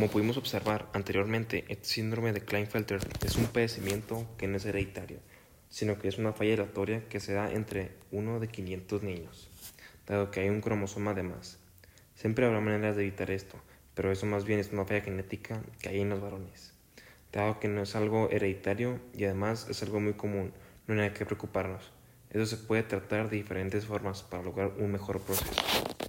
Como pudimos observar anteriormente, el síndrome de Klinefelter es un padecimiento que no es hereditario, sino que es una falla aleatoria que se da entre uno de 500 niños, dado que hay un cromosoma de más. Siempre habrá maneras de evitar esto, pero eso más bien es una falla genética que hay en los varones, dado que no es algo hereditario y además es algo muy común, no hay que preocuparnos. Eso se puede tratar de diferentes formas para lograr un mejor proceso.